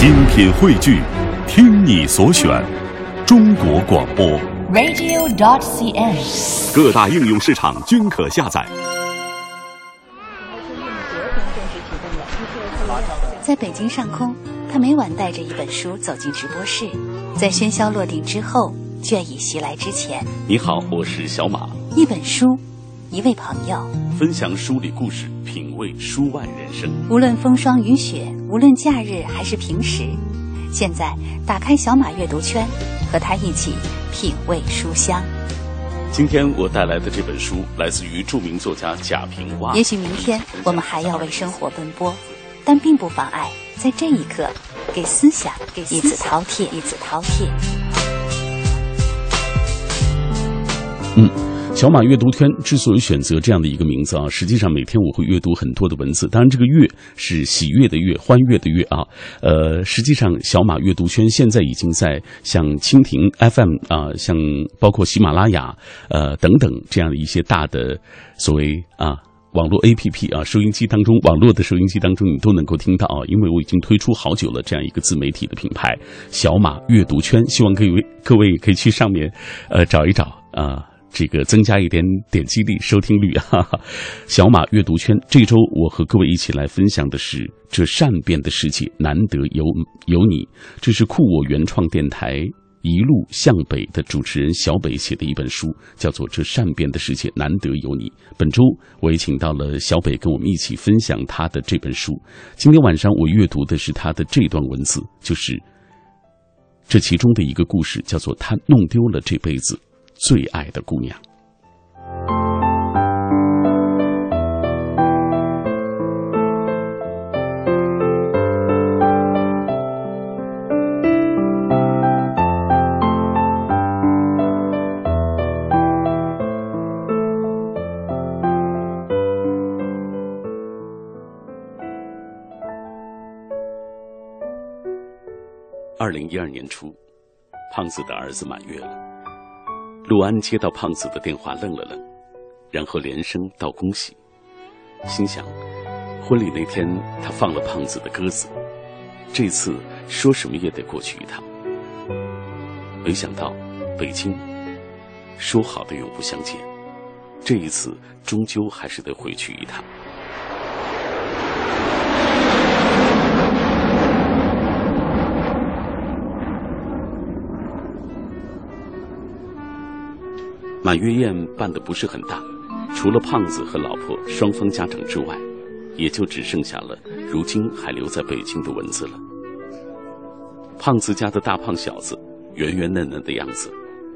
精品汇聚，听你所选，中国广播。radio.cn。各大应用市场均可下载。在北京上空，他每晚带着一本书走进直播室，在喧嚣落定之后，倦意袭来之前，你好，我是小马，一本书，一位朋友，分享书里故事，品味书外人生。无论风霜雨雪，无论假日还是平时，现在打开小马阅读圈，和他一起品味书香。今天我带来的这本书来自于著名作家贾平凹。也许明天我们还要为生活奔波，但并不妨碍在这一刻给思想给一次饕餮，一次饕餮。嗯，小马阅读圈之所以选择这样的一个名字啊，实际上每天我会阅读很多的文字。当然，这个“阅”是喜悦的“悦”，欢悦的“悦”啊。呃，实际上小马阅读圈现在已经在像蜻蜓 FM 啊，像包括喜马拉雅呃等等这样的一些大的所谓啊。网络 APP 啊，收音机当中，网络的收音机当中，你都能够听到啊，因为我已经推出好久了这样一个自媒体的品牌——小马阅读圈，希望各位各位可以去上面，呃，找一找啊。这个增加一点点击率、收听率哈哈。小马阅读圈这周我和各位一起来分享的是这善变的世界，难得有有你。这是酷我原创电台一路向北的主持人小北写的一本书，叫做《这善变的世界，难得有你》。本周我也请到了小北跟我们一起分享他的这本书。今天晚上我阅读的是他的这段文字，就是这其中的一个故事，叫做他弄丢了这辈子。最爱的姑娘。二零一二年初，胖子的儿子满月了。陆安接到胖子的电话，愣了愣，然后连声道恭喜，心想：婚礼那天他放了胖子的鸽子，这次说什么也得过去一趟。没想到北京说好的永不相见，这一次终究还是得回去一趟。满月宴办的不是很大，除了胖子和老婆双方家长之外，也就只剩下了如今还留在北京的蚊子了。胖子家的大胖小子，圆圆嫩嫩的样子，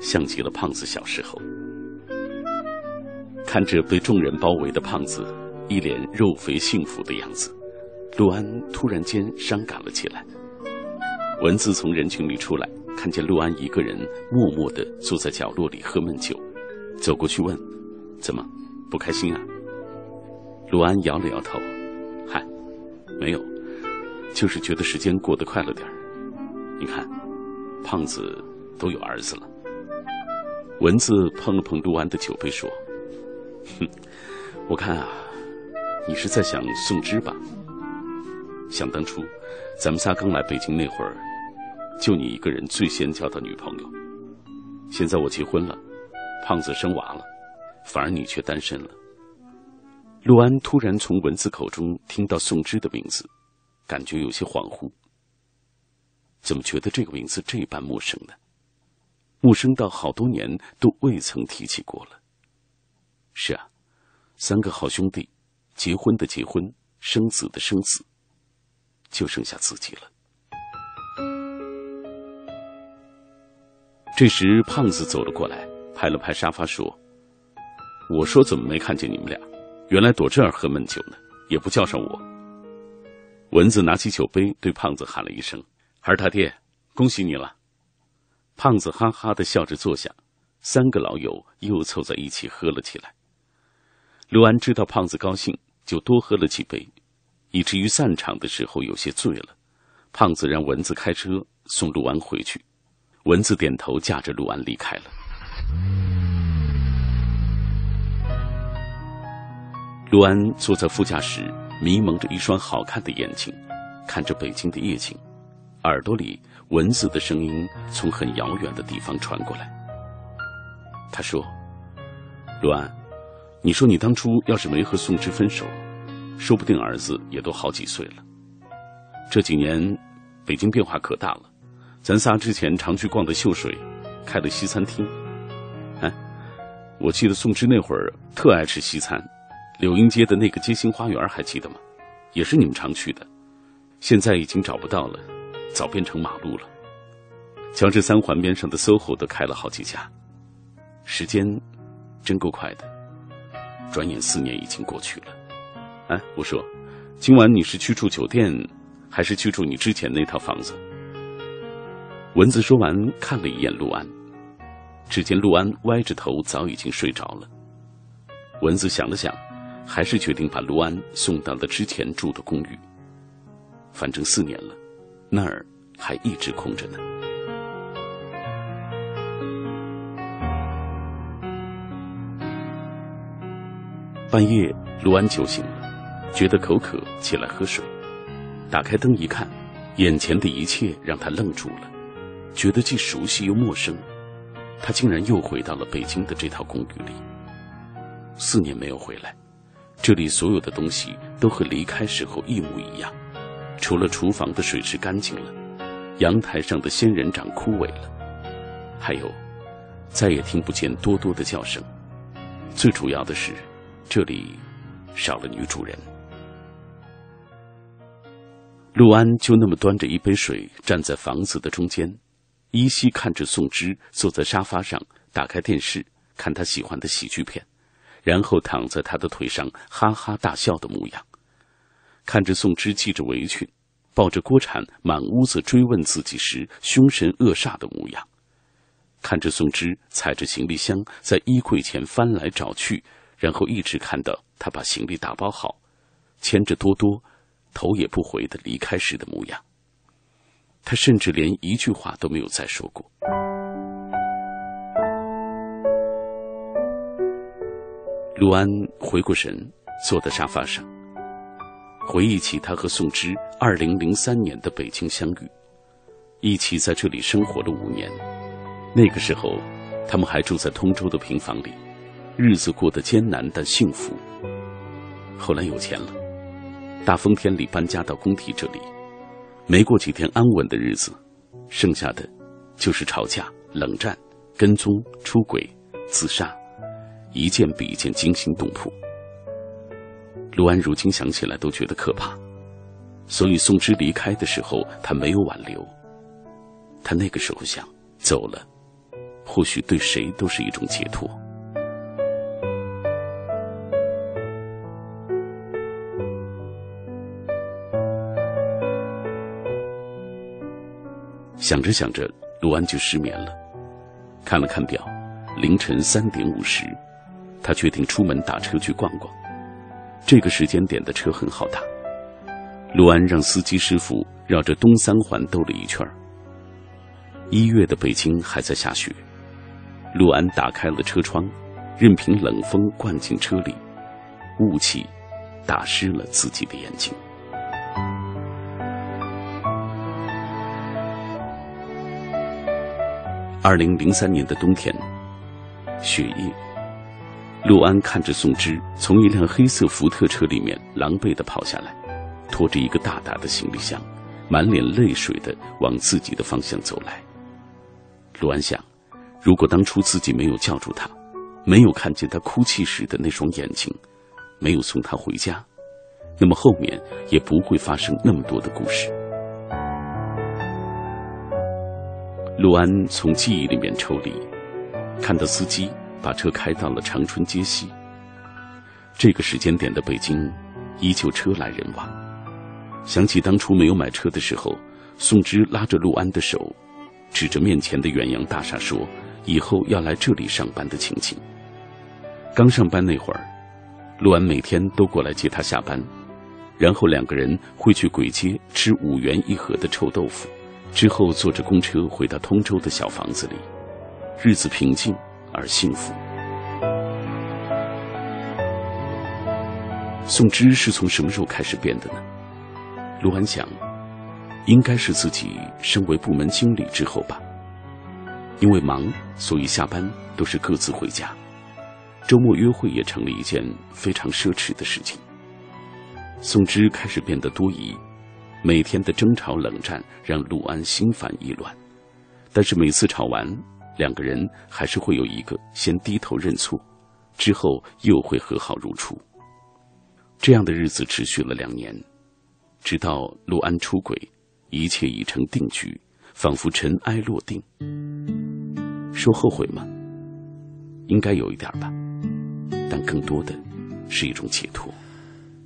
像极了胖子小时候。看着被众人包围的胖子，一脸肉肥幸福的样子，陆安突然间伤感了起来。蚊子从人群里出来，看见陆安一个人默默地坐在角落里喝闷酒。走过去问：“怎么不开心啊？”陆安摇了摇头：“嗨，没有，就是觉得时间过得快了点。你看，胖子都有儿子了。”蚊子碰了碰陆安的酒杯说：“哼，我看啊，你是在想宋芝吧？想当初，咱们仨刚来北京那会儿，就你一个人最先交到女朋友。现在我结婚了。”胖子生娃了，反而你却单身了。陆安突然从文字口中听到宋芝的名字，感觉有些恍惚。怎么觉得这个名字这般陌生呢？陌生到好多年都未曾提起过了。是啊，三个好兄弟，结婚的结婚，生子的生子，就剩下自己了。这时，胖子走了过来。拍了拍沙发说：“我说怎么没看见你们俩？原来躲这儿喝闷酒呢，也不叫上我。”蚊子拿起酒杯对胖子喊了一声：“孩儿他爹，恭喜你了！”胖子哈哈的笑着坐下，三个老友又凑在一起喝了起来。陆安知道胖子高兴，就多喝了几杯，以至于散场的时候有些醉了。胖子让蚊子开车送陆安回去，蚊子点头，驾着陆安离开了。陆安坐在副驾驶，迷蒙着一双好看的眼睛，看着北京的夜景，耳朵里蚊子的声音从很遥远的地方传过来。他说：“陆安，你说你当初要是没和宋芝分手，说不定儿子也都好几岁了。这几年，北京变化可大了。咱仨之前常去逛的秀水，开了西餐厅。我记得宋芝那会儿特爱吃西餐，柳荫街的那个街心花园还记得吗？也是你们常去的。现在已经找不到了，早变成马路了。乔治三环边上的 SOHO 都开了好几家。时间真够快的，转眼四年已经过去了。哎，我说，今晚你是去住酒店，还是去住你之前那套房子？蚊子说完，看了一眼陆安，只见陆安歪着头，早已经睡着了。蚊子想了想，还是决定把陆安送到了之前住的公寓。反正四年了，那儿还一直空着呢。半夜，陆安酒醒了，觉得口渴，起来喝水。打开灯一看，眼前的一切让他愣住了，觉得既熟悉又陌生。他竟然又回到了北京的这套公寓里。四年没有回来，这里所有的东西都和离开时候一模一样。除了厨房的水池干净了，阳台上的仙人掌枯萎了，还有，再也听不见多多的叫声。最主要的是，这里少了女主人。陆安就那么端着一杯水站在房子的中间，依稀看着宋芝坐在沙发上，打开电视看他喜欢的喜剧片，然后躺在他的腿上哈哈大笑的模样。看着宋芝系着围裙，抱着锅铲满屋子追问自己时凶神恶煞的模样；看着宋芝踩着行李箱在衣柜前翻来找去，然后一直看到他把行李打包好，牵着多多，头也不回的离开时的模样。他甚至连一句话都没有再说过。陆安回过神，坐在沙发上。回忆起他和宋芝二零零三年的北京相遇，一起在这里生活了五年。那个时候，他们还住在通州的平房里，日子过得艰难但幸福。后来有钱了，大风天里搬家到工体这里，没过几天安稳的日子，剩下的就是吵架、冷战、跟踪、出轨、自杀，一件比一件惊心动魄。陆安如今想起来都觉得可怕，所以宋芝离开的时候，他没有挽留。他那个时候想，走了，或许对谁都是一种解脱。想着想着，陆安就失眠了。看了看表，凌晨三点五十，他决定出门打车去逛逛。这个时间点的车很好打。陆安让司机师傅绕着东三环兜了一圈一月的北京还在下雪，陆安打开了车窗，任凭冷风灌进车里，雾气打湿了自己的眼睛。二零零三年的冬天，雪夜。陆安看着宋芝从一辆黑色福特车里面狼狈的跑下来，拖着一个大大的行李箱，满脸泪水的往自己的方向走来。陆安想，如果当初自己没有叫住他，没有看见他哭泣时的那双眼睛，没有送他回家，那么后面也不会发生那么多的故事。陆安从记忆里面抽离，看到司机。把车开到了长春街西。这个时间点的北京，依旧车来人往。想起当初没有买车的时候，宋芝拉着陆安的手，指着面前的远洋大厦说：“以后要来这里上班的情景。”刚上班那会儿，陆安每天都过来接他下班，然后两个人会去簋街吃五元一盒的臭豆腐，之后坐着公车回到通州的小房子里，日子平静。而幸福。宋芝是从什么时候开始变的呢？陆安想，应该是自己升为部门经理之后吧。因为忙，所以下班都是各自回家，周末约会也成了一件非常奢侈的事情。宋芝开始变得多疑，每天的争吵冷战让陆安心烦意乱。但是每次吵完，两个人还是会有一个先低头认错，之后又会和好如初。这样的日子持续了两年，直到陆安出轨，一切已成定局，仿佛尘埃落定。说后悔吗？应该有一点吧，但更多的是一种解脱。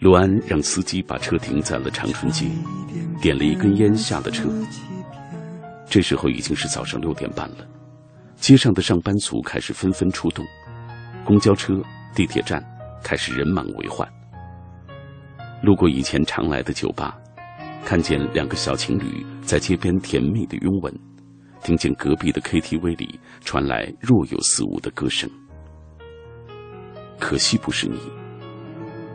陆安让司机把车停在了长春街，点了一根烟下了车。这时候已经是早上六点半了，街上的上班族开始纷纷出动，公交车、地铁站开始人满为患。路过以前常来的酒吧，看见两个小情侣在街边甜蜜的拥吻。听见隔壁的 KTV 里传来若有似无的歌声，可惜不是你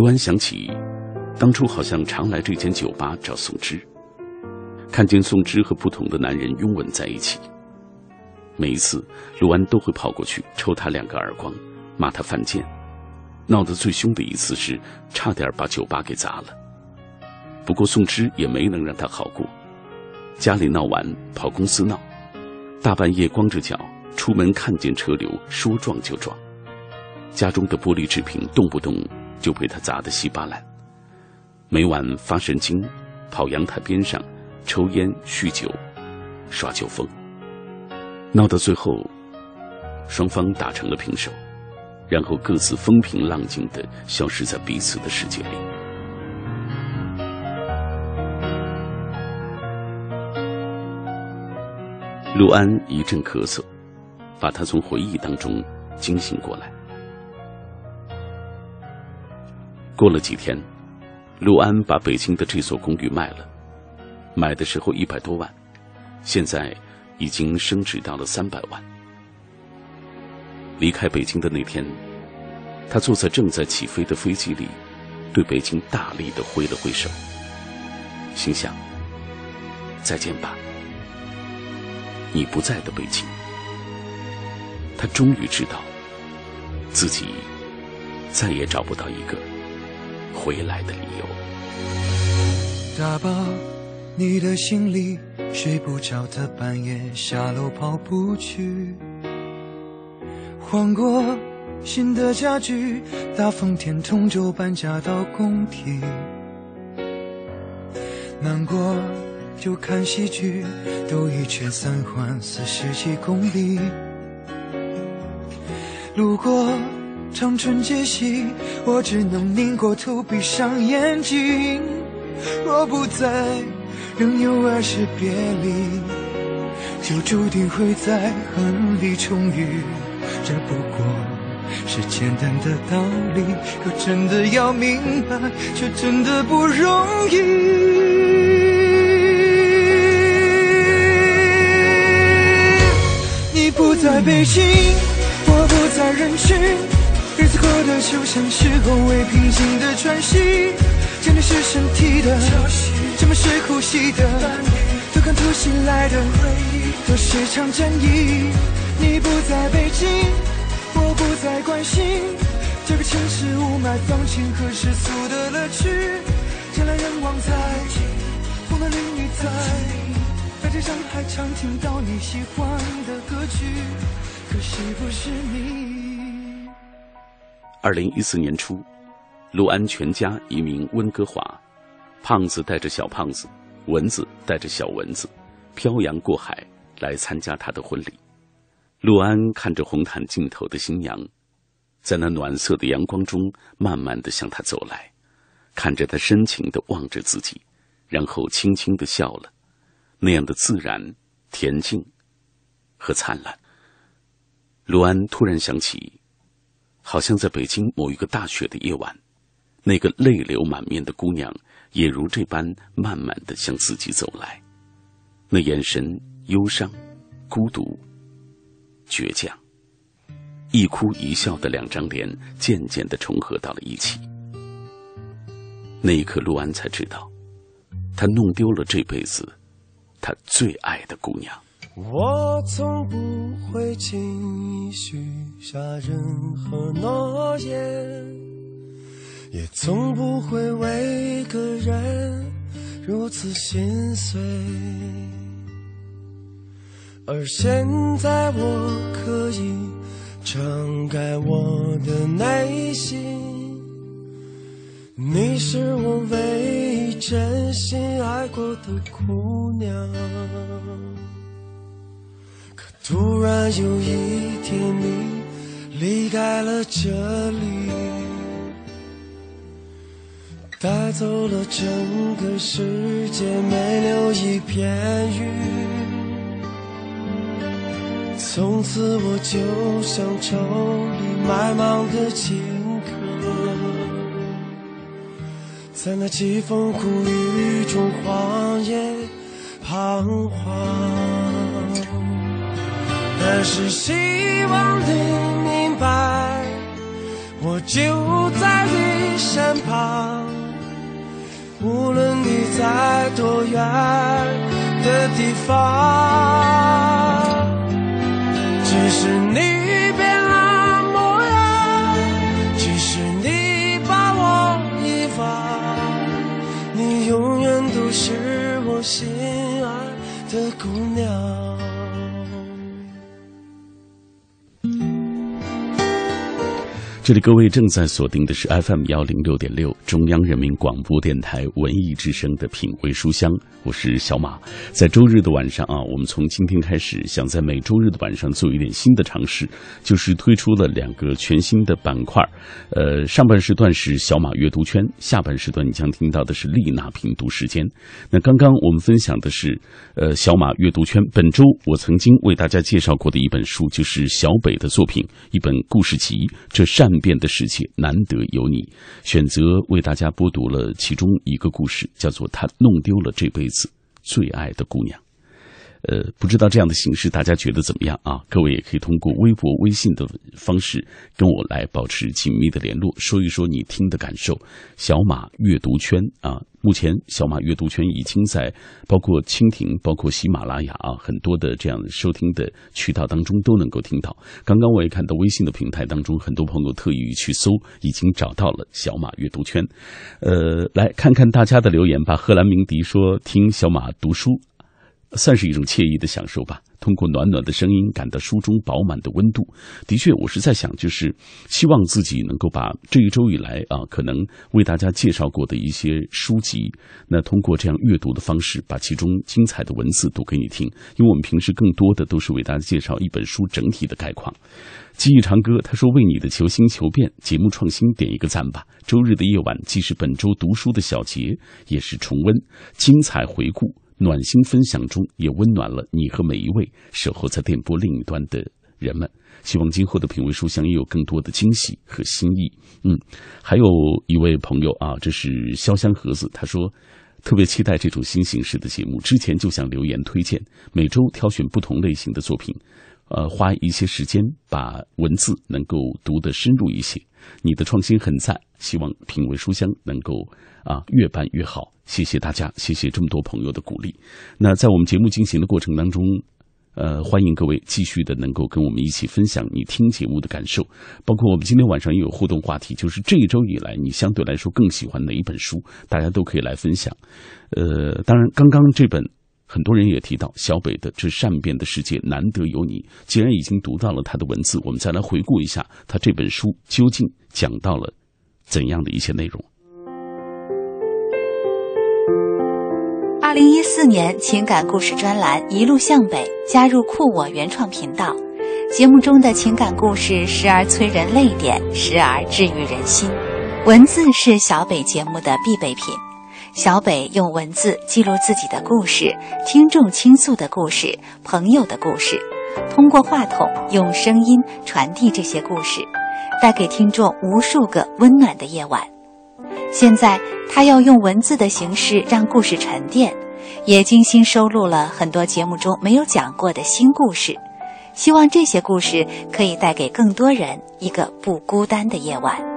卢安想起，当初好像常来这间酒吧找宋芝，看见宋芝和不同的男人拥吻在一起。每一次，陆安都会跑过去抽他两个耳光，骂他犯贱。闹得最凶的一次是，差点把酒吧给砸了。不过宋芝也没能让他好过，家里闹完跑公司闹，大半夜光着脚出门看见车流说撞就撞，家中的玻璃制品动不动就被他砸得稀巴烂，每晚发神经，跑阳台边上抽烟酗酒，耍酒疯，闹到最后，双方打成了平手，然后各自风平浪静的消失在彼此的世界里。陆安一阵咳嗽，把他从回忆当中惊醒过来。过了几天，陆安把北京的这所公寓卖了，买的时候一百多万，现在已经升值到了三百万。离开北京的那天，他坐在正在起飞的飞机里，对北京大力的挥了挥手，心想：再见吧。你不在的北京，他终于知道，自己再也找不到一个回来的理由。打包你的行李，睡不着的半夜下楼跑步去，换过新的家具，大风天同舟搬家到工体，难过。就看戏剧，兜一圈三环四十几公里。路过长春街西，我只能拧过头，闭上眼睛。若不在，仍有爱是别离，就注定会在恨里重遇。这不过是简单的道理，可真的要明白，却真的不容易。你不在北京，我不在人群，日子过得就像是后未平静的喘息，真的是身体的，怎么是呼吸的？突看突袭来的回忆，都是场战役。你不在北京，我不再关心这个城市雾霾、放晴和世俗的乐趣。人来人往在，风的淋雨在，在这上海常听到你喜欢的歌曲，可惜不是你。二零一四年初，陆安全家移民温哥华，胖子带着小胖子，蚊子带着小蚊子，漂洋过海来参加他的婚礼。陆安看着红毯尽头的新娘，在那暖色的阳光中，慢慢的向他走来，看着他深情的望着自己，然后轻轻的笑了，那样的自然、恬静和灿烂。陆安突然想起，好像在北京某一个大雪的夜晚，那个泪流满面的姑娘，也如这般慢慢的向自己走来，那眼神忧伤、孤独。倔强，一哭一笑的两张脸渐渐的重合到了一起。那一刻，陆安才知道，他弄丢了这辈子他最爱的姑娘。我从不会轻易许下任何诺言，也从不会为一个人如此心碎。而现在我可以敞开我的内心，你是我唯一真心爱过的姑娘。突然有一天你离开了这里，带走了整个世界，没留一片云。从此我就像愁里埋芒的荆轲，在那凄风苦雨中荒野彷徨。但是希望你明白，我就在你身旁，无论你在多远的地方。只是你变了模样，只是你把我遗忘，你永远都是我心爱的姑娘。这里各位正在锁定的是 FM 幺零六点六中央人民广播电台文艺之声的品味书香，我是小马。在周日的晚上啊，我们从今天开始，想在每周日的晚上做一点新的尝试，就是推出了两个全新的板块。呃，上半时段是小马阅读圈，下半时段你将听到的是丽娜品读时间。那刚刚我们分享的是呃小马阅读圈，本周我曾经为大家介绍过的一本书，就是小北的作品，一本故事集。这善。变的世界难得有你，选择为大家播读了其中一个故事，叫做《他弄丢了这辈子最爱的姑娘》。呃，不知道这样的形式大家觉得怎么样啊？各位也可以通过微博、微信的方式跟我来保持紧密的联络，说一说你听的感受。小马阅读圈啊，目前小马阅读圈已经在包括蜻蜓、包括喜马拉雅啊很多的这样收听的渠道当中都能够听到。刚刚我也看到微信的平台当中，很多朋友特意去搜，已经找到了小马阅读圈。呃，来看看大家的留言吧。贺兰鸣笛说：“听小马读书。”算是一种惬意的享受吧。通过暖暖的声音，感到书中饱满的温度。的确，我是在想，就是希望自己能够把这一周以来啊，可能为大家介绍过的一些书籍，那通过这样阅读的方式，把其中精彩的文字读给你听。因为我们平时更多的都是为大家介绍一本书整体的概况。记忆长歌他说：“为你的求新求变节目创新点一个赞吧。周日的夜晚既是本周读书的小结，也是重温精彩回顾。”暖心分享中，也温暖了你和每一位守候在电波另一端的人们。希望今后的品味书香也有更多的惊喜和新意。嗯，还有一位朋友啊，这是潇湘盒子，他说特别期待这种新形式的节目，之前就想留言推荐，每周挑选不同类型的作品，呃，花一些时间把文字能够读得深入一些。你的创新很赞，希望品味书香能够。啊，越办越好！谢谢大家，谢谢这么多朋友的鼓励。那在我们节目进行的过程当中，呃，欢迎各位继续的能够跟我们一起分享你听节目的感受，包括我们今天晚上也有互动话题，就是这一周以来你相对来说更喜欢哪一本书，大家都可以来分享。呃，当然，刚刚这本很多人也提到小北的《这善变的世界难得有你》，既然已经读到了他的文字，我们再来回顾一下他这本书究竟讲到了怎样的一些内容。二零一四年情感故事专栏一路向北加入酷我原创频道，节目中的情感故事时而催人泪点，时而治愈人心。文字是小北节目的必备品，小北用文字记录自己的故事、听众倾诉的故事、朋友的故事，通过话筒用声音传递这些故事，带给听众无数个温暖的夜晚。现在，他要用文字的形式让故事沉淀，也精心收录了很多节目中没有讲过的新故事。希望这些故事可以带给更多人一个不孤单的夜晚。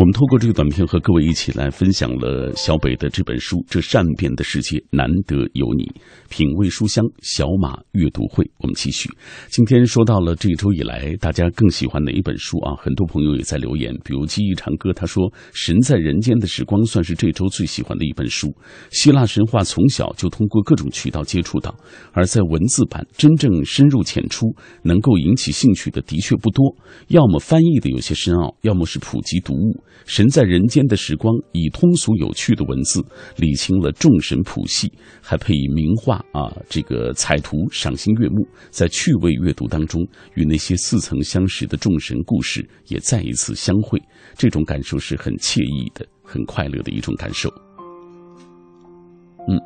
我们透过这个短片和各位一起来分享了小北的这本书《这善变的世界难得有你》，品味书香小马阅读会。我们继续，今天说到了这一周以来大家更喜欢哪一本书啊？很多朋友也在留言，比如记忆长歌，他说《神在人间的时光》算是这周最喜欢的一本书。希腊神话从小就通过各种渠道接触到，而在文字版真正深入浅出、能够引起兴趣的的确不多，要么翻译的有些深奥，要么是普及读物。神在人间的时光，以通俗有趣的文字理清了众神谱系，还配以名画啊，这个彩图，赏心悦目。在趣味阅读当中，与那些似曾相识的众神故事也再一次相会，这种感受是很惬意的、很快乐的一种感受。嗯，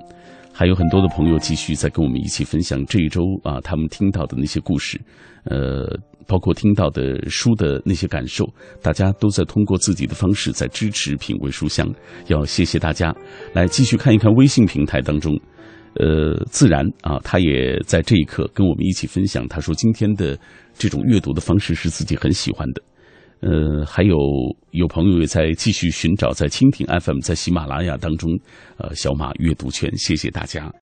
还有很多的朋友继续在跟我们一起分享这一周啊，他们听到的那些故事，呃。包括听到的书的那些感受，大家都在通过自己的方式在支持品味书香，要谢谢大家。来继续看一看微信平台当中，呃，自然啊，他也在这一刻跟我们一起分享，他说今天的这种阅读的方式是自己很喜欢的。呃，还有有朋友也在继续寻找在蜻蜓 FM、在喜马拉雅当中，呃，小马阅读圈，谢谢大家。